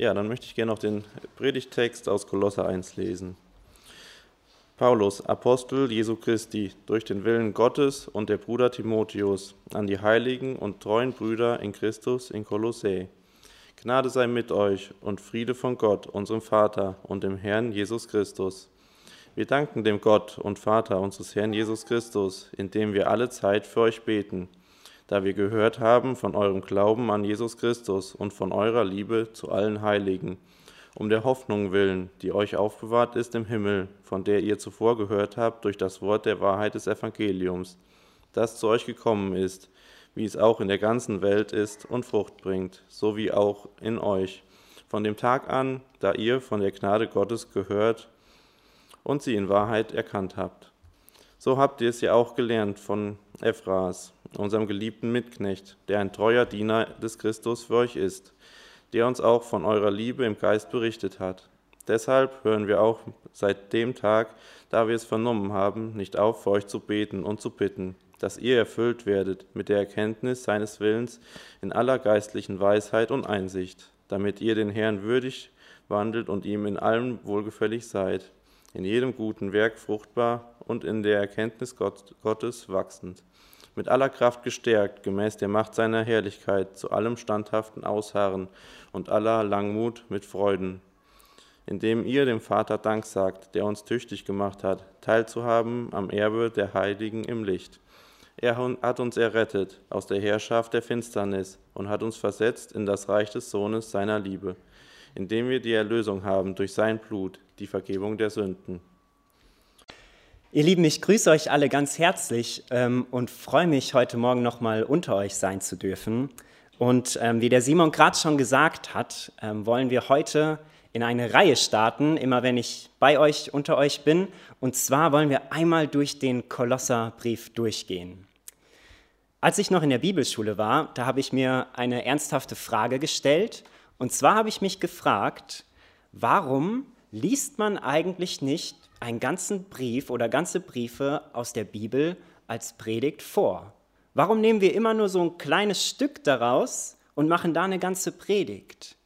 Ja, dann möchte ich gerne noch den Predigtext aus Kolosser 1 lesen. Paulus, Apostel Jesu Christi, durch den Willen Gottes und der Bruder Timotheus, an die heiligen und treuen Brüder in Christus in Kolossä. Gnade sei mit euch und Friede von Gott, unserem Vater und dem Herrn Jesus Christus. Wir danken dem Gott und Vater unseres Herrn Jesus Christus, indem wir alle Zeit für euch beten, da wir gehört haben von eurem Glauben an Jesus Christus und von eurer Liebe zu allen Heiligen um der Hoffnung willen, die euch aufbewahrt ist im Himmel, von der ihr zuvor gehört habt durch das Wort der Wahrheit des Evangeliums, das zu euch gekommen ist, wie es auch in der ganzen Welt ist und Frucht bringt, so wie auch in euch, von dem Tag an, da ihr von der Gnade Gottes gehört und sie in Wahrheit erkannt habt. So habt ihr es ja auch gelernt von Ephras, unserem geliebten Mitknecht, der ein treuer Diener des Christus für euch ist der uns auch von eurer Liebe im Geist berichtet hat. Deshalb hören wir auch seit dem Tag, da wir es vernommen haben, nicht auf, für euch zu beten und zu bitten, dass ihr erfüllt werdet mit der Erkenntnis seines Willens in aller geistlichen Weisheit und Einsicht, damit ihr den Herrn würdig wandelt und ihm in allem wohlgefällig seid, in jedem guten Werk fruchtbar und in der Erkenntnis Gottes wachsend mit aller Kraft gestärkt, gemäß der Macht seiner Herrlichkeit, zu allem standhaften Ausharren und aller Langmut mit Freuden, indem ihr dem Vater Dank sagt, der uns tüchtig gemacht hat, teilzuhaben am Erbe der Heiligen im Licht. Er hat uns errettet aus der Herrschaft der Finsternis und hat uns versetzt in das Reich des Sohnes seiner Liebe, indem wir die Erlösung haben durch sein Blut, die Vergebung der Sünden. Ihr Lieben, ich grüße euch alle ganz herzlich ähm, und freue mich, heute Morgen nochmal unter euch sein zu dürfen. Und ähm, wie der Simon gerade schon gesagt hat, ähm, wollen wir heute in eine Reihe starten, immer wenn ich bei euch, unter euch bin. Und zwar wollen wir einmal durch den Kolosserbrief durchgehen. Als ich noch in der Bibelschule war, da habe ich mir eine ernsthafte Frage gestellt. Und zwar habe ich mich gefragt, warum liest man eigentlich nicht einen ganzen Brief oder ganze Briefe aus der Bibel als Predigt vor? Warum nehmen wir immer nur so ein kleines Stück daraus und machen da eine ganze Predigt?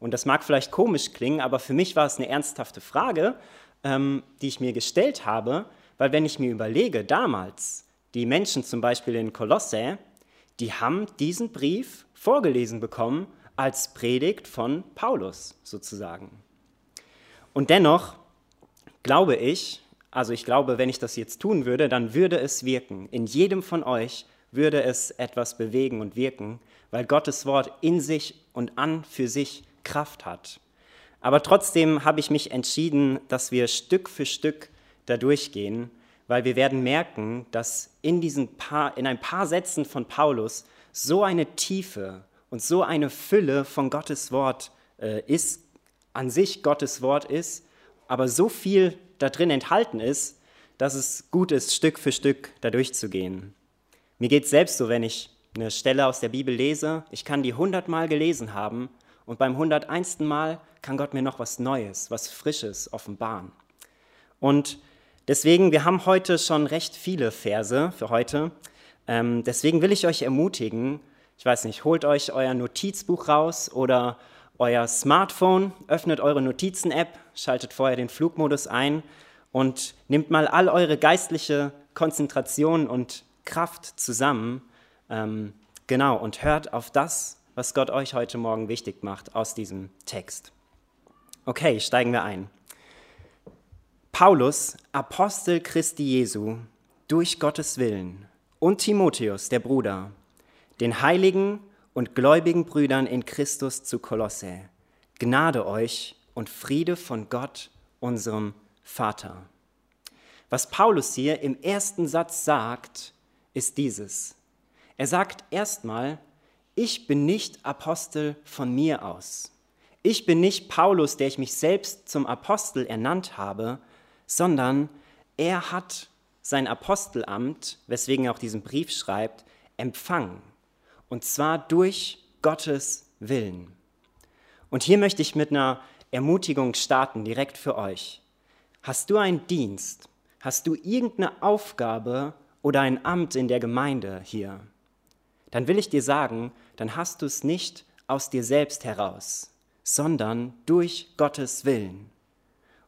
Und das mag vielleicht komisch klingen, aber für mich war es eine ernsthafte Frage, ähm, die ich mir gestellt habe, weil wenn ich mir überlege, damals, die Menschen zum Beispiel in Kolosse, die haben diesen Brief vorgelesen bekommen als Predigt von Paulus sozusagen. Und dennoch glaube ich, also ich glaube, wenn ich das jetzt tun würde, dann würde es wirken. In jedem von euch würde es etwas bewegen und wirken, weil Gottes Wort in sich und an für sich Kraft hat. Aber trotzdem habe ich mich entschieden, dass wir Stück für Stück da durchgehen, weil wir werden merken, dass in, diesen paar, in ein paar Sätzen von Paulus so eine Tiefe und so eine Fülle von Gottes Wort äh, ist, an sich Gottes Wort ist, aber so viel da drin enthalten ist, dass es gut ist, Stück für Stück da durchzugehen. Mir geht es selbst so, wenn ich eine Stelle aus der Bibel lese, ich kann die hundertmal gelesen haben und beim hunderteinsten Mal kann Gott mir noch was Neues, was Frisches offenbaren. Und deswegen, wir haben heute schon recht viele Verse für heute. Ähm, deswegen will ich euch ermutigen, ich weiß nicht, holt euch euer Notizbuch raus oder euer Smartphone, öffnet eure Notizen-App, schaltet vorher den Flugmodus ein und nehmt mal all eure geistliche Konzentration und Kraft zusammen. Ähm, genau, und hört auf das, was Gott euch heute Morgen wichtig macht aus diesem Text. Okay, steigen wir ein. Paulus, Apostel Christi Jesu, durch Gottes Willen, und Timotheus, der Bruder, den Heiligen und gläubigen Brüdern in Christus zu Kolosse. Gnade euch und Friede von Gott, unserem Vater. Was Paulus hier im ersten Satz sagt, ist dieses. Er sagt erstmal, ich bin nicht Apostel von mir aus. Ich bin nicht Paulus, der ich mich selbst zum Apostel ernannt habe, sondern er hat sein Apostelamt, weswegen er auch diesen Brief schreibt, empfangen. Und zwar durch Gottes Willen. Und hier möchte ich mit einer Ermutigung starten, direkt für euch. Hast du einen Dienst? Hast du irgendeine Aufgabe oder ein Amt in der Gemeinde hier? Dann will ich dir sagen, dann hast du es nicht aus dir selbst heraus, sondern durch Gottes Willen.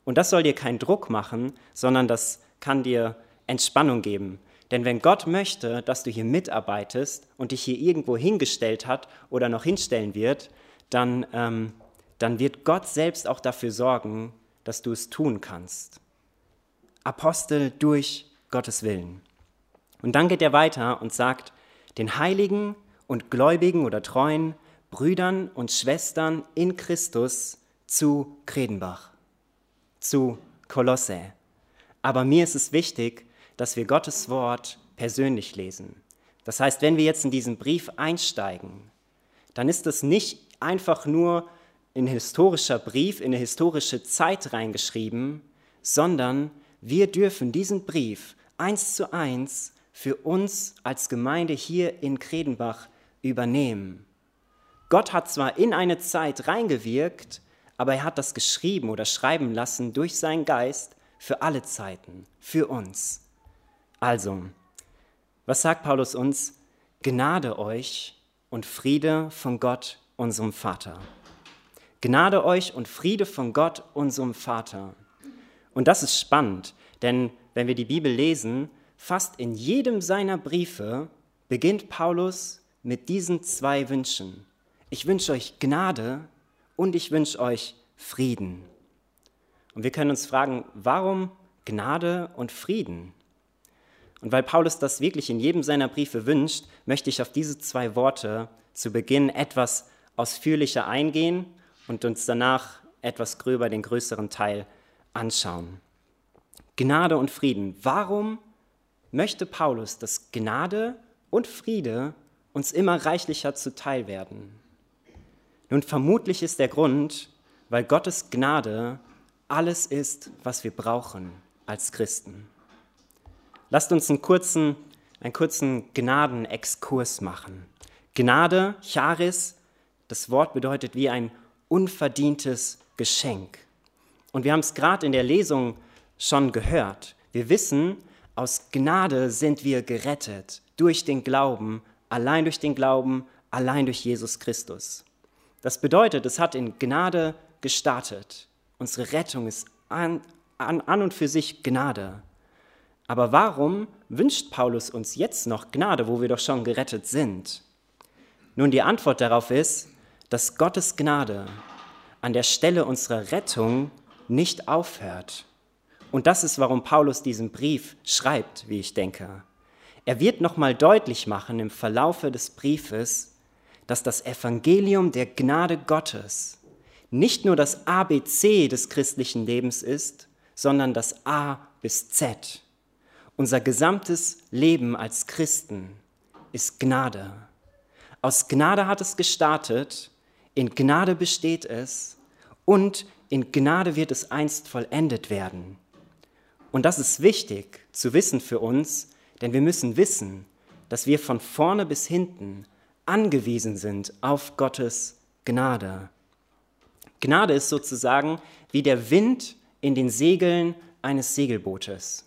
Und das soll dir keinen Druck machen, sondern das kann dir Entspannung geben. Denn wenn Gott möchte, dass du hier mitarbeitest und dich hier irgendwo hingestellt hat oder noch hinstellen wird, dann, ähm, dann wird Gott selbst auch dafür sorgen, dass du es tun kannst. Apostel durch Gottes Willen. Und dann geht er weiter und sagt, den Heiligen und Gläubigen oder Treuen, Brüdern und Schwestern in Christus zu Kredenbach, zu Kolosse. Aber mir ist es wichtig, dass wir Gottes Wort persönlich lesen. Das heißt, wenn wir jetzt in diesen Brief einsteigen, dann ist es nicht einfach nur ein historischer Brief in eine historische Zeit reingeschrieben, sondern wir dürfen diesen Brief eins zu eins für uns als Gemeinde hier in Kredenbach übernehmen. Gott hat zwar in eine Zeit reingewirkt, aber er hat das geschrieben oder schreiben lassen durch seinen Geist für alle Zeiten, für uns. Also, was sagt Paulus uns? Gnade euch und Friede von Gott, unserem Vater. Gnade euch und Friede von Gott, unserem Vater. Und das ist spannend, denn wenn wir die Bibel lesen, fast in jedem seiner Briefe beginnt Paulus mit diesen zwei Wünschen. Ich wünsche euch Gnade und ich wünsche euch Frieden. Und wir können uns fragen, warum Gnade und Frieden? Und weil Paulus das wirklich in jedem seiner Briefe wünscht, möchte ich auf diese zwei Worte zu Beginn etwas ausführlicher eingehen und uns danach etwas gröber den größeren Teil anschauen. Gnade und Frieden. Warum möchte Paulus, dass Gnade und Friede uns immer reichlicher zuteil werden? Nun, vermutlich ist der Grund, weil Gottes Gnade alles ist, was wir brauchen als Christen. Lasst uns einen kurzen, einen kurzen Gnadenexkurs machen. Gnade, Charis, das Wort bedeutet wie ein unverdientes Geschenk. Und wir haben es gerade in der Lesung schon gehört. Wir wissen, aus Gnade sind wir gerettet durch den Glauben, allein durch den Glauben, allein durch Jesus Christus. Das bedeutet, es hat in Gnade gestartet. Unsere Rettung ist an, an, an und für sich Gnade. Aber warum wünscht Paulus uns jetzt noch Gnade, wo wir doch schon gerettet sind? Nun, die Antwort darauf ist, dass Gottes Gnade an der Stelle unserer Rettung nicht aufhört. Und das ist, warum Paulus diesen Brief schreibt, wie ich denke. Er wird nochmal deutlich machen im Verlaufe des Briefes, dass das Evangelium der Gnade Gottes nicht nur das ABC des christlichen Lebens ist, sondern das A bis Z. Unser gesamtes Leben als Christen ist Gnade. Aus Gnade hat es gestartet, in Gnade besteht es und in Gnade wird es einst vollendet werden. Und das ist wichtig zu wissen für uns, denn wir müssen wissen, dass wir von vorne bis hinten angewiesen sind auf Gottes Gnade. Gnade ist sozusagen wie der Wind in den Segeln eines Segelbootes.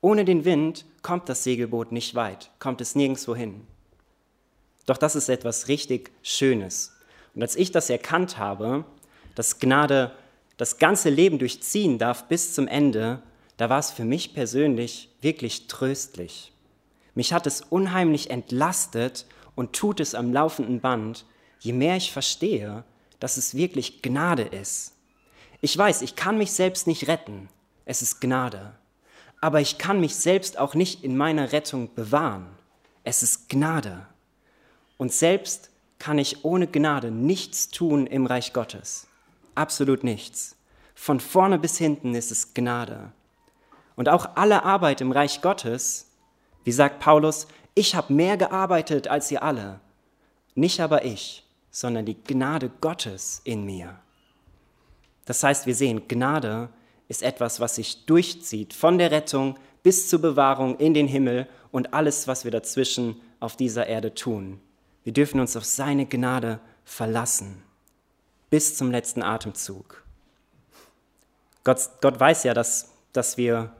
Ohne den Wind kommt das Segelboot nicht weit, kommt es nirgendwo hin. Doch das ist etwas richtig Schönes. Und als ich das erkannt habe, dass Gnade das ganze Leben durchziehen darf bis zum Ende, da war es für mich persönlich wirklich tröstlich. Mich hat es unheimlich entlastet und tut es am laufenden Band, je mehr ich verstehe, dass es wirklich Gnade ist. Ich weiß, ich kann mich selbst nicht retten, es ist Gnade aber ich kann mich selbst auch nicht in meiner Rettung bewahren. Es ist Gnade. Und selbst kann ich ohne Gnade nichts tun im Reich Gottes. Absolut nichts. Von vorne bis hinten ist es Gnade. Und auch alle Arbeit im Reich Gottes, wie sagt Paulus, ich habe mehr gearbeitet als ihr alle. Nicht aber ich, sondern die Gnade Gottes in mir. Das heißt, wir sehen, Gnade ist etwas, was sich durchzieht, von der Rettung bis zur Bewahrung in den Himmel und alles, was wir dazwischen auf dieser Erde tun. Wir dürfen uns auf seine Gnade verlassen, bis zum letzten Atemzug. Gott, Gott weiß ja, dass, dass wir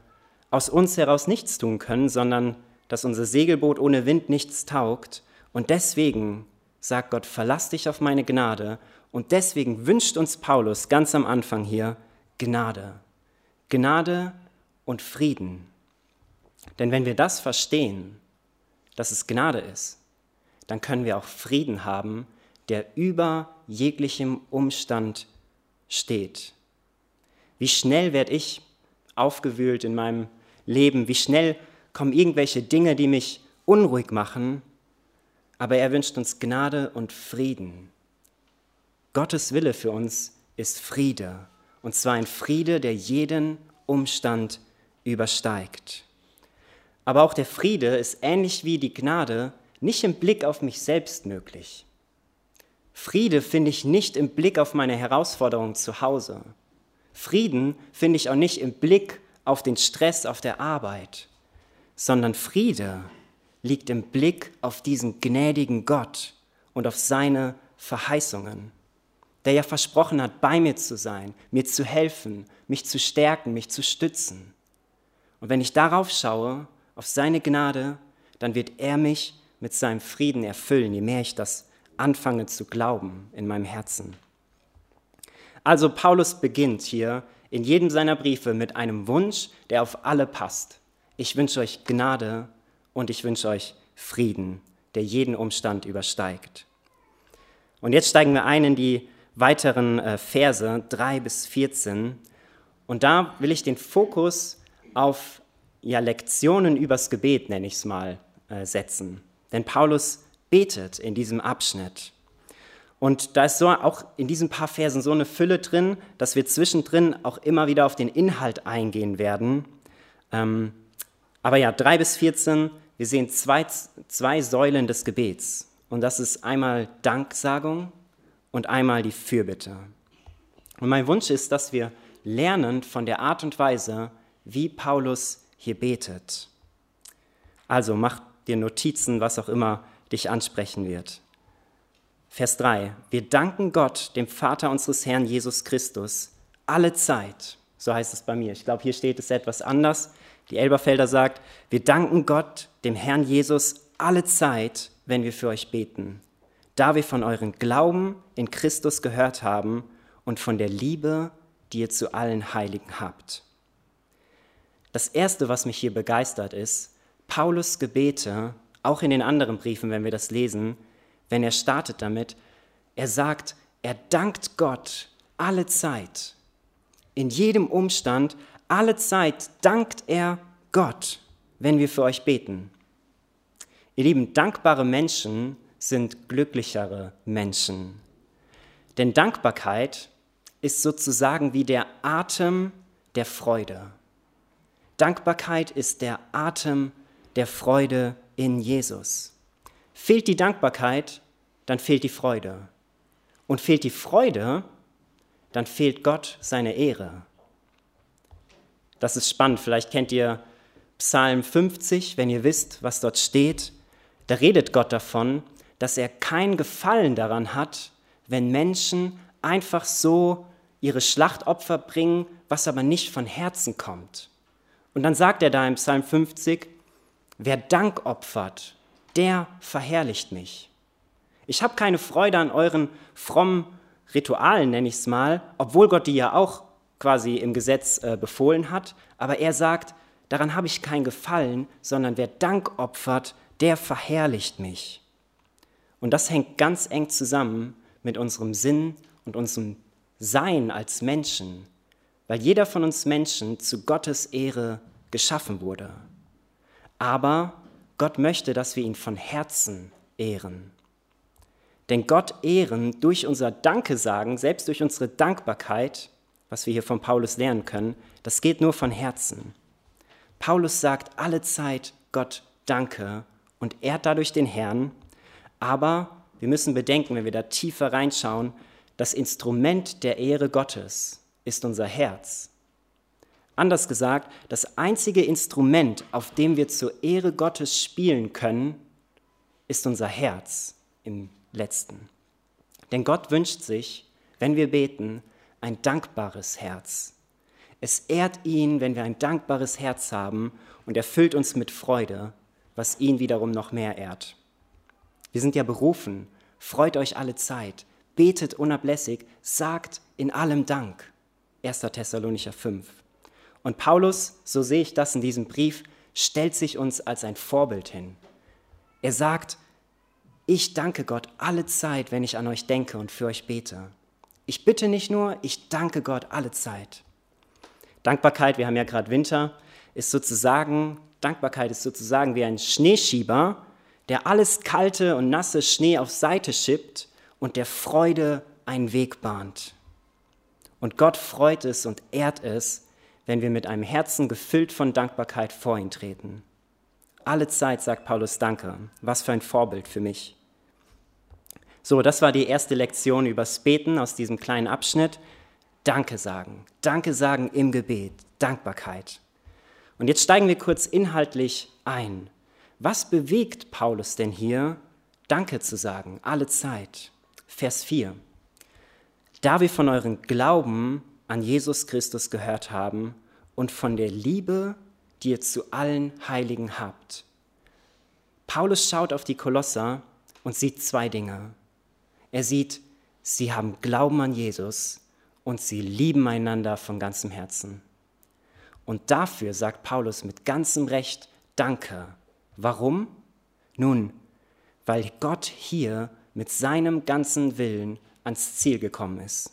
aus uns heraus nichts tun können, sondern dass unser Segelboot ohne Wind nichts taugt. Und deswegen sagt Gott, verlass dich auf meine Gnade Und deswegen wünscht uns Paulus ganz am Anfang hier Gnade. Gnade und Frieden. Denn wenn wir das verstehen, dass es Gnade ist, dann können wir auch Frieden haben, der über jeglichem Umstand steht. Wie schnell werde ich aufgewühlt in meinem Leben? Wie schnell kommen irgendwelche Dinge, die mich unruhig machen? Aber er wünscht uns Gnade und Frieden. Gottes Wille für uns ist Friede. Und zwar ein Friede, der jeden Umstand übersteigt. Aber auch der Friede ist ähnlich wie die Gnade nicht im Blick auf mich selbst möglich. Friede finde ich nicht im Blick auf meine Herausforderungen zu Hause. Frieden finde ich auch nicht im Blick auf den Stress auf der Arbeit, sondern Friede liegt im Blick auf diesen gnädigen Gott und auf seine Verheißungen, der ja versprochen hat, bei mir zu sein, mir zu helfen, mich zu stärken, mich zu stützen. Und wenn ich darauf schaue, auf seine Gnade, dann wird er mich mit seinem Frieden erfüllen, je mehr ich das anfange zu glauben in meinem Herzen. Also Paulus beginnt hier in jedem seiner Briefe mit einem Wunsch, der auf alle passt. Ich wünsche euch Gnade und ich wünsche euch Frieden, der jeden Umstand übersteigt. Und jetzt steigen wir ein in die weiteren äh, Verse 3 bis 14. Und da will ich den Fokus auf ja, Lektionen übers Gebet, nenne ich es mal, äh, setzen. Denn Paulus betet in diesem Abschnitt. Und da ist so auch in diesen paar Versen so eine Fülle drin, dass wir zwischendrin auch immer wieder auf den Inhalt eingehen werden. Ähm, aber ja, 3 bis 14, wir sehen zwei, zwei Säulen des Gebets. Und das ist einmal Danksagung und einmal die Fürbitte. Und mein Wunsch ist, dass wir lernen von der Art und Weise, wie Paulus hier betet. Also mach dir Notizen, was auch immer dich ansprechen wird. Vers 3. Wir danken Gott, dem Vater unseres Herrn Jesus Christus, alle Zeit. So heißt es bei mir. Ich glaube, hier steht es etwas anders. Die Elberfelder sagt, wir danken Gott, dem Herrn Jesus, alle Zeit, wenn wir für euch beten, da wir von euren Glauben in Christus gehört haben und von der Liebe, die ihr zu allen Heiligen habt. Das Erste, was mich hier begeistert, ist, Paulus Gebete, auch in den anderen Briefen, wenn wir das lesen, wenn er startet damit, er sagt, er dankt Gott alle Zeit. In jedem Umstand, alle Zeit dankt er Gott, wenn wir für euch beten. Ihr Lieben, dankbare Menschen sind glücklichere Menschen. Denn Dankbarkeit ist sozusagen wie der Atem der Freude. Dankbarkeit ist der Atem der Freude in Jesus. Fehlt die Dankbarkeit, dann fehlt die Freude. Und fehlt die Freude, dann fehlt Gott seine Ehre. Das ist spannend. Vielleicht kennt ihr Psalm 50, wenn ihr wisst, was dort steht. Da redet Gott davon, dass er kein Gefallen daran hat, wenn Menschen einfach so ihre Schlachtopfer bringen, was aber nicht von Herzen kommt. Und dann sagt er da im Psalm 50, wer Dank opfert, der verherrlicht mich. Ich habe keine Freude an euren frommen Ritualen, nenne ich es mal, obwohl Gott die ja auch quasi im Gesetz äh, befohlen hat, aber er sagt, daran habe ich kein Gefallen, sondern wer Dank opfert, der verherrlicht mich. Und das hängt ganz eng zusammen mit unserem Sinn und unserem Sein als Menschen weil jeder von uns Menschen zu Gottes Ehre geschaffen wurde. Aber Gott möchte, dass wir ihn von Herzen ehren. Denn Gott ehren durch unser Danke sagen, selbst durch unsere Dankbarkeit, was wir hier von Paulus lernen können, das geht nur von Herzen. Paulus sagt alle Zeit Gott Danke und ehrt dadurch den Herrn, aber wir müssen bedenken, wenn wir da tiefer reinschauen, das Instrument der Ehre Gottes ist unser Herz. Anders gesagt, das einzige Instrument, auf dem wir zur Ehre Gottes spielen können, ist unser Herz im letzten. Denn Gott wünscht sich, wenn wir beten, ein dankbares Herz. Es ehrt ihn, wenn wir ein dankbares Herz haben und erfüllt uns mit Freude, was ihn wiederum noch mehr ehrt. Wir sind ja berufen, freut euch alle Zeit, betet unablässig, sagt in allem Dank. 1. Thessalonicher 5. Und Paulus, so sehe ich das in diesem Brief, stellt sich uns als ein Vorbild hin. Er sagt, ich danke Gott alle Zeit, wenn ich an euch denke und für euch bete. Ich bitte nicht nur, ich danke Gott alle Zeit. Dankbarkeit, wir haben ja gerade Winter, ist sozusagen, Dankbarkeit ist sozusagen wie ein Schneeschieber, der alles kalte und nasse Schnee auf Seite schippt und der Freude einen Weg bahnt. Und Gott freut es und ehrt es, wenn wir mit einem Herzen gefüllt von Dankbarkeit vor ihn treten. Alle Zeit sagt Paulus Danke. Was für ein Vorbild für mich. So, das war die erste Lektion übers Beten aus diesem kleinen Abschnitt. Danke sagen. Danke sagen im Gebet. Dankbarkeit. Und jetzt steigen wir kurz inhaltlich ein. Was bewegt Paulus denn hier, Danke zu sagen, alle Zeit? Vers 4. Da wir von eurem Glauben an Jesus Christus gehört haben und von der Liebe, die ihr zu allen Heiligen habt. Paulus schaut auf die Kolosser und sieht zwei Dinge. Er sieht, sie haben Glauben an Jesus und sie lieben einander von ganzem Herzen. Und dafür sagt Paulus mit ganzem Recht Danke. Warum? Nun, weil Gott hier mit seinem ganzen Willen ans Ziel gekommen ist.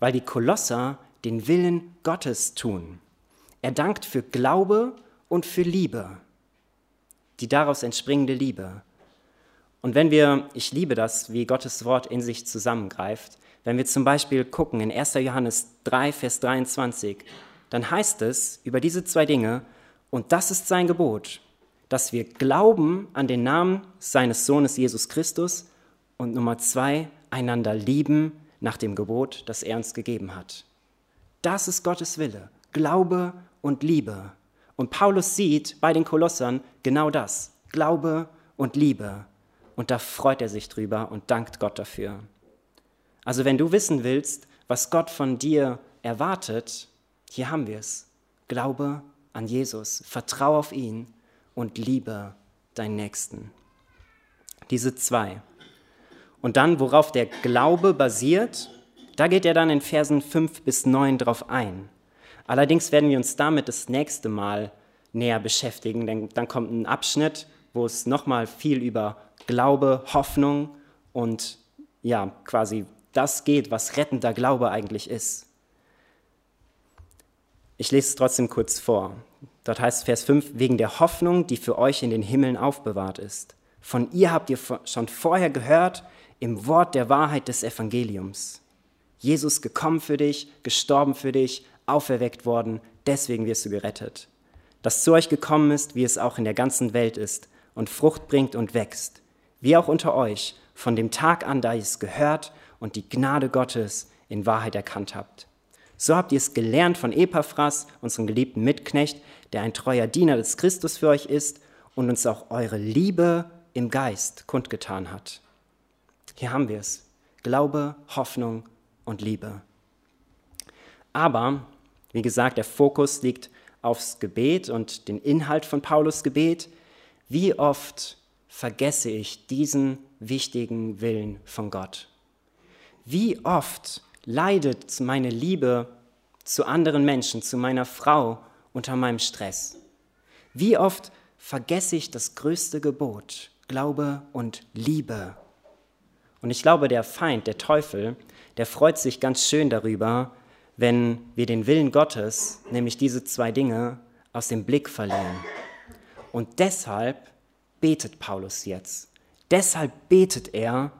Weil die Kolosser den Willen Gottes tun. Er dankt für Glaube und für Liebe, die daraus entspringende Liebe. Und wenn wir, ich liebe das, wie Gottes Wort in sich zusammengreift, wenn wir zum Beispiel gucken in 1. Johannes 3, Vers 23, dann heißt es über diese zwei Dinge, und das ist sein Gebot, dass wir glauben an den Namen seines Sohnes Jesus Christus und Nummer zwei, einander lieben nach dem Gebot, das er uns gegeben hat. Das ist Gottes Wille. Glaube und Liebe. Und Paulus sieht bei den Kolossern genau das. Glaube und Liebe. Und da freut er sich drüber und dankt Gott dafür. Also wenn du wissen willst, was Gott von dir erwartet, hier haben wir es. Glaube an Jesus, vertraue auf ihn und liebe deinen Nächsten. Diese zwei. Und dann, worauf der Glaube basiert, da geht er dann in Versen 5 bis 9 drauf ein. Allerdings werden wir uns damit das nächste Mal näher beschäftigen, denn dann kommt ein Abschnitt, wo es nochmal viel über Glaube, Hoffnung und ja, quasi das geht, was rettender Glaube eigentlich ist. Ich lese es trotzdem kurz vor. Dort heißt Vers 5, wegen der Hoffnung, die für euch in den Himmeln aufbewahrt ist. Von ihr habt ihr schon vorher gehört im Wort der Wahrheit des Evangeliums. Jesus gekommen für dich, gestorben für dich, auferweckt worden, deswegen wirst du gerettet. Das zu euch gekommen ist, wie es auch in der ganzen Welt ist und Frucht bringt und wächst, wie auch unter euch, von dem Tag an, da ihr es gehört und die Gnade Gottes in Wahrheit erkannt habt. So habt ihr es gelernt von Epaphras, unserem geliebten Mitknecht, der ein treuer Diener des Christus für euch ist und uns auch eure Liebe im Geist kundgetan hat. Hier haben wir es. Glaube, Hoffnung und Liebe. Aber, wie gesagt, der Fokus liegt aufs Gebet und den Inhalt von Paulus Gebet. Wie oft vergesse ich diesen wichtigen Willen von Gott? Wie oft leidet meine Liebe zu anderen Menschen, zu meiner Frau unter meinem Stress? Wie oft vergesse ich das größte Gebot, Glaube und Liebe? Und ich glaube, der Feind, der Teufel, der freut sich ganz schön darüber, wenn wir den Willen Gottes, nämlich diese zwei Dinge, aus dem Blick verlieren. Und deshalb betet Paulus jetzt. Deshalb betet er,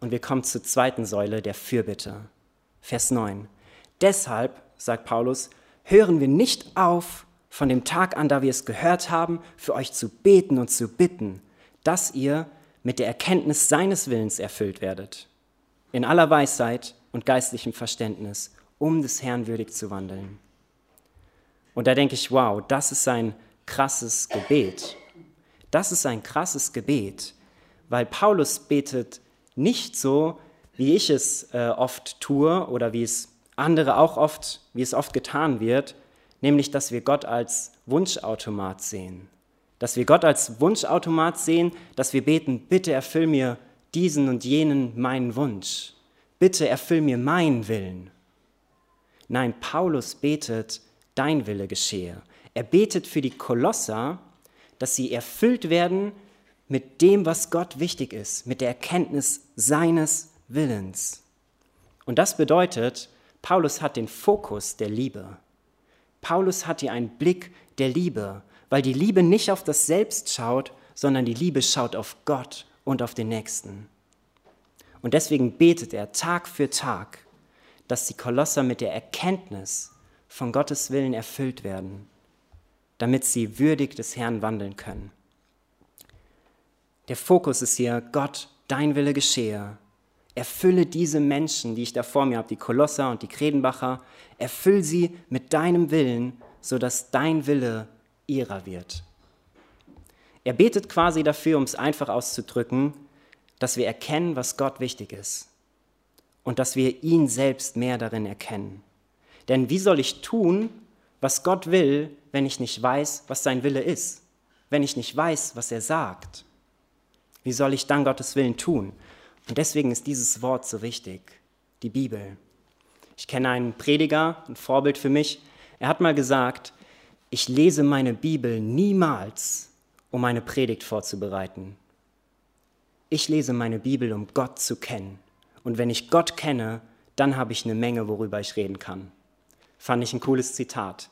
und wir kommen zur zweiten Säule der Fürbitte. Vers 9. Deshalb, sagt Paulus, hören wir nicht auf, von dem Tag an, da wir es gehört haben, für euch zu beten und zu bitten, dass ihr mit der Erkenntnis seines Willens erfüllt werdet, in aller Weisheit und geistlichem Verständnis, um des Herrn würdig zu wandeln. Und da denke ich, wow, das ist ein krasses Gebet. Das ist ein krasses Gebet, weil Paulus betet nicht so, wie ich es äh, oft tue oder wie es andere auch oft, wie es oft getan wird, nämlich dass wir Gott als Wunschautomat sehen. Dass wir Gott als Wunschautomat sehen, dass wir beten, bitte erfüll mir diesen und jenen meinen Wunsch. bitte erfüll mir meinen Willen. Nein, Paulus betet, dein Wille geschehe. Er betet für die Kolosser, dass sie erfüllt werden mit dem, was Gott wichtig ist, mit der Erkenntnis seines Willens. Und das bedeutet, Paulus hat den Fokus der Liebe. Paulus hat hier einen Blick der Liebe, weil die Liebe nicht auf das Selbst schaut, sondern die Liebe schaut auf Gott und auf den Nächsten. Und deswegen betet er Tag für Tag, dass die Kolosser mit der Erkenntnis von Gottes Willen erfüllt werden, damit sie würdig des Herrn wandeln können. Der Fokus ist hier, Gott, dein Wille geschehe. Erfülle diese Menschen, die ich da vor mir habe, die Kolosser und die Kredenbacher, erfüll sie mit deinem Willen, sodass dein Wille ihrer wird. Er betet quasi dafür, um es einfach auszudrücken, dass wir erkennen, was Gott wichtig ist und dass wir ihn selbst mehr darin erkennen. Denn wie soll ich tun, was Gott will, wenn ich nicht weiß, was sein Wille ist? Wenn ich nicht weiß, was er sagt? Wie soll ich dann Gottes Willen tun? Und deswegen ist dieses Wort so wichtig, die Bibel. Ich kenne einen Prediger, ein Vorbild für mich. Er hat mal gesagt, ich lese meine Bibel niemals, um eine Predigt vorzubereiten. Ich lese meine Bibel, um Gott zu kennen. Und wenn ich Gott kenne, dann habe ich eine Menge, worüber ich reden kann. Fand ich ein cooles Zitat.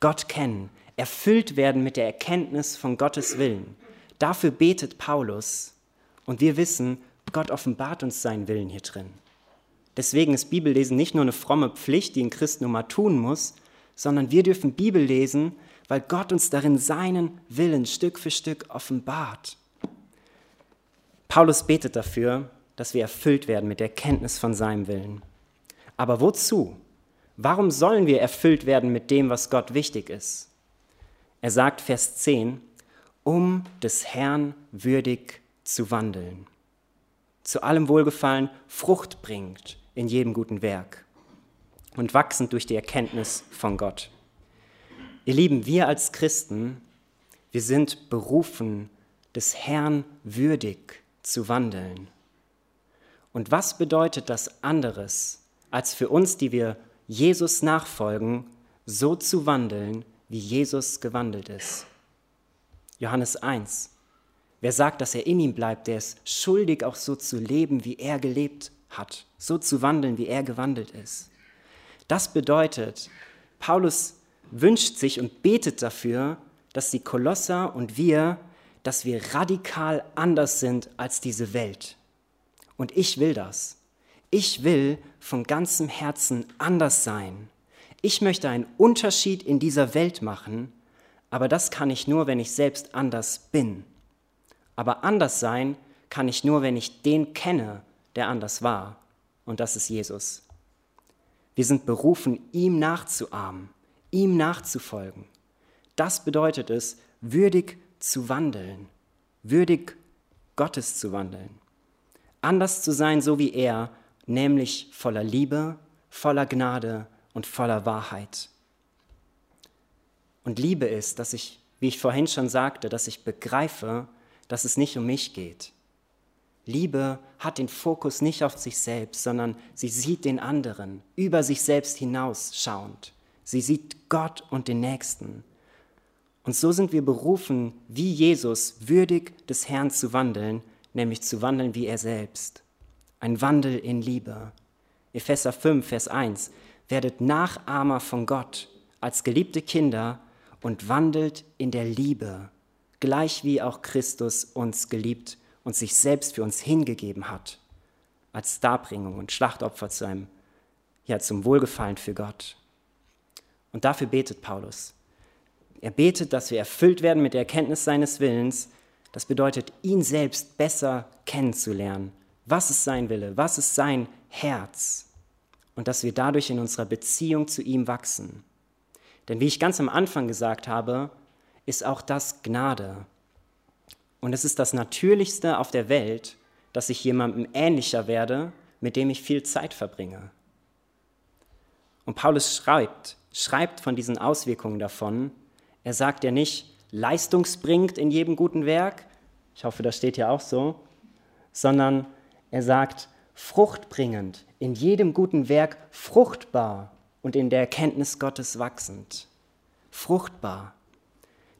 Gott kennen, erfüllt werden mit der Erkenntnis von Gottes Willen. Dafür betet Paulus. Und wir wissen, Gott offenbart uns seinen Willen hier drin. Deswegen ist Bibellesen nicht nur eine fromme Pflicht, die ein Christ nur mal tun muss, sondern wir dürfen Bibel lesen, weil Gott uns darin seinen Willen Stück für Stück offenbart. Paulus betet dafür, dass wir erfüllt werden mit der Kenntnis von seinem Willen. Aber wozu? Warum sollen wir erfüllt werden mit dem, was Gott wichtig ist? Er sagt Vers 10, um des Herrn würdig zu wandeln. Zu allem Wohlgefallen Frucht bringt in jedem guten Werk und wachsend durch die Erkenntnis von Gott. Ihr Lieben, wir als Christen, wir sind berufen, des Herrn würdig zu wandeln. Und was bedeutet das anderes, als für uns, die wir Jesus nachfolgen, so zu wandeln, wie Jesus gewandelt ist? Johannes 1. Wer sagt, dass er in ihm bleibt, der ist schuldig, auch so zu leben, wie er gelebt hat, so zu wandeln, wie er gewandelt ist. Das bedeutet, Paulus wünscht sich und betet dafür, dass die Kolosser und wir, dass wir radikal anders sind als diese Welt. Und ich will das. Ich will von ganzem Herzen anders sein. Ich möchte einen Unterschied in dieser Welt machen, aber das kann ich nur, wenn ich selbst anders bin. Aber anders sein kann ich nur, wenn ich den kenne, der anders war. Und das ist Jesus. Wir sind berufen, ihm nachzuahmen, ihm nachzufolgen. Das bedeutet es, würdig zu wandeln, würdig Gottes zu wandeln. Anders zu sein, so wie er, nämlich voller Liebe, voller Gnade und voller Wahrheit. Und Liebe ist, dass ich, wie ich vorhin schon sagte, dass ich begreife, dass es nicht um mich geht, Liebe hat den Fokus nicht auf sich selbst, sondern sie sieht den anderen, über sich selbst hinausschauend. Sie sieht Gott und den Nächsten. Und so sind wir berufen, wie Jesus würdig des Herrn zu wandeln, nämlich zu wandeln wie er selbst. Ein Wandel in Liebe. Epheser 5, Vers 1. Werdet Nachahmer von Gott als geliebte Kinder und wandelt in der Liebe, gleich wie auch Christus uns geliebt und sich selbst für uns hingegeben hat, als Darbringung und Schlachtopfer zu einem, ja, zum Wohlgefallen für Gott. Und dafür betet Paulus. Er betet, dass wir erfüllt werden mit der Erkenntnis seines Willens. Das bedeutet, ihn selbst besser kennenzulernen. Was ist sein Wille? Was ist sein Herz? Und dass wir dadurch in unserer Beziehung zu ihm wachsen. Denn wie ich ganz am Anfang gesagt habe, ist auch das Gnade. Und es ist das Natürlichste auf der Welt, dass ich jemandem ähnlicher werde, mit dem ich viel Zeit verbringe. Und Paulus schreibt, schreibt von diesen Auswirkungen davon. Er sagt ja nicht, leistungsbringt in jedem guten Werk, ich hoffe, das steht ja auch so, sondern er sagt, fruchtbringend, in jedem guten Werk fruchtbar und in der Erkenntnis Gottes wachsend. Fruchtbar.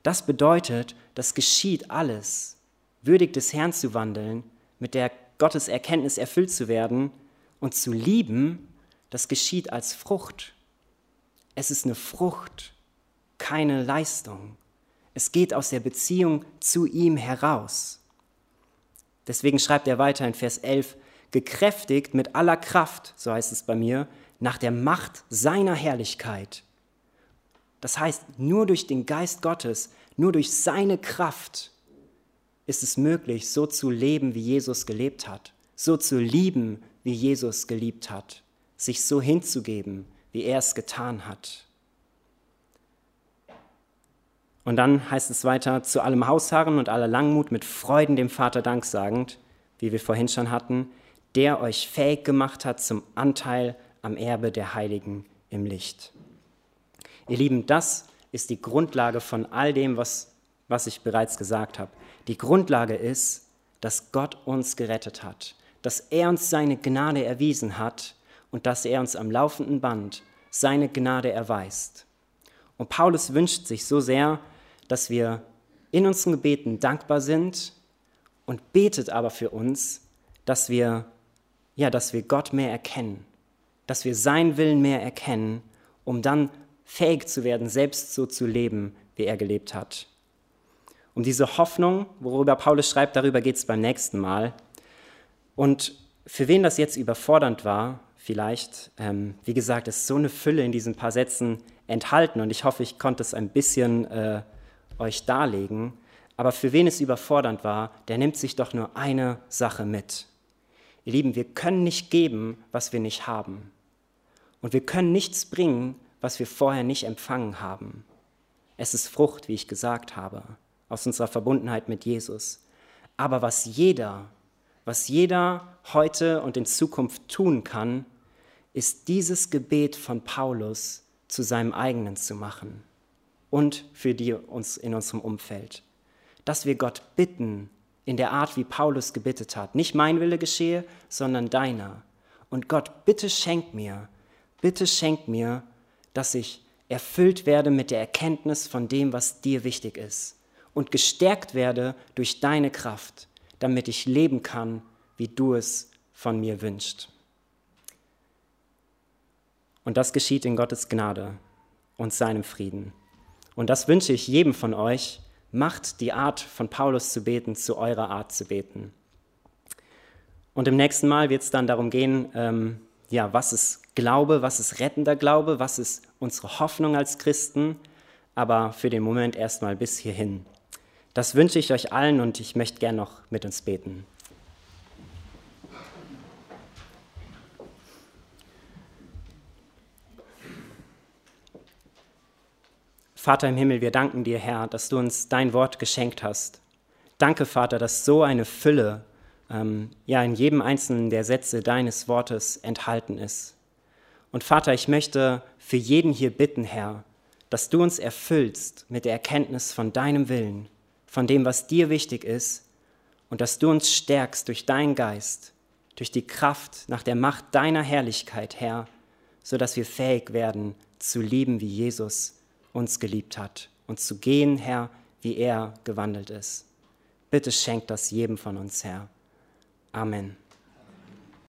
Das bedeutet, das geschieht alles, würdig des Herrn zu wandeln, mit der Gottes Erkenntnis erfüllt zu werden und zu lieben, das geschieht als Frucht. Es ist eine Frucht, keine Leistung. Es geht aus der Beziehung zu ihm heraus. Deswegen schreibt er weiter in Vers 11, gekräftigt mit aller Kraft, so heißt es bei mir, nach der Macht seiner Herrlichkeit. Das heißt, nur durch den Geist Gottes, nur durch seine Kraft ist es möglich, so zu leben, wie Jesus gelebt hat, so zu lieben, wie Jesus geliebt hat, sich so hinzugeben, wie er es getan hat. Und dann heißt es weiter, zu allem Hausharren und aller Langmut mit Freuden dem Vater Dank sagend, wie wir vorhin schon hatten, der euch fähig gemacht hat zum Anteil am Erbe der Heiligen im Licht. Ihr Lieben, das ist die Grundlage von all dem, was, was ich bereits gesagt habe. Die Grundlage ist, dass Gott uns gerettet hat, dass er uns seine Gnade erwiesen hat und dass er uns am laufenden Band seine Gnade erweist. Und Paulus wünscht sich so sehr, dass wir in unseren Gebeten dankbar sind und betet aber für uns, dass wir, ja, dass wir Gott mehr erkennen, dass wir seinen Willen mehr erkennen, um dann fähig zu werden, selbst so zu leben, wie er gelebt hat. Um diese Hoffnung, worüber Paulus schreibt, darüber geht es beim nächsten Mal. Und für wen das jetzt überfordernd war, vielleicht, ähm, wie gesagt, ist so eine Fülle in diesen paar Sätzen enthalten und ich hoffe, ich konnte es ein bisschen äh, euch darlegen. Aber für wen es überfordernd war, der nimmt sich doch nur eine Sache mit. Ihr Lieben, wir können nicht geben, was wir nicht haben. Und wir können nichts bringen, was wir vorher nicht empfangen haben. Es ist Frucht, wie ich gesagt habe aus unserer Verbundenheit mit Jesus. Aber was jeder, was jeder heute und in Zukunft tun kann, ist dieses Gebet von Paulus zu seinem eigenen zu machen und für die uns in unserem Umfeld. Dass wir Gott bitten in der Art, wie Paulus gebittet hat. Nicht mein Wille geschehe, sondern deiner. Und Gott, bitte schenk mir, bitte schenk mir, dass ich erfüllt werde mit der Erkenntnis von dem, was dir wichtig ist und gestärkt werde durch deine Kraft, damit ich leben kann, wie du es von mir wünschst. Und das geschieht in Gottes Gnade und seinem Frieden. Und das wünsche ich jedem von euch. Macht die Art von Paulus zu beten zu eurer Art zu beten. Und im nächsten Mal wird es dann darum gehen, ähm, ja, was ist Glaube, was ist rettender Glaube, was ist unsere Hoffnung als Christen. Aber für den Moment erstmal bis hierhin. Das wünsche ich euch allen und ich möchte gern noch mit uns beten. Vater im Himmel, wir danken dir, Herr, dass du uns dein Wort geschenkt hast. Danke, Vater, dass so eine Fülle ähm, ja in jedem einzelnen der Sätze deines Wortes enthalten ist. Und Vater, ich möchte für jeden hier bitten, Herr, dass du uns erfüllst mit der Erkenntnis von deinem Willen, von dem, was dir wichtig ist und dass du uns stärkst durch deinen Geist, durch die Kraft nach der Macht deiner Herrlichkeit, Herr, so dass wir fähig werden zu lieben, wie Jesus uns geliebt hat und zu gehen, Herr, wie er gewandelt ist. Bitte schenk das jedem von uns, Herr. Amen.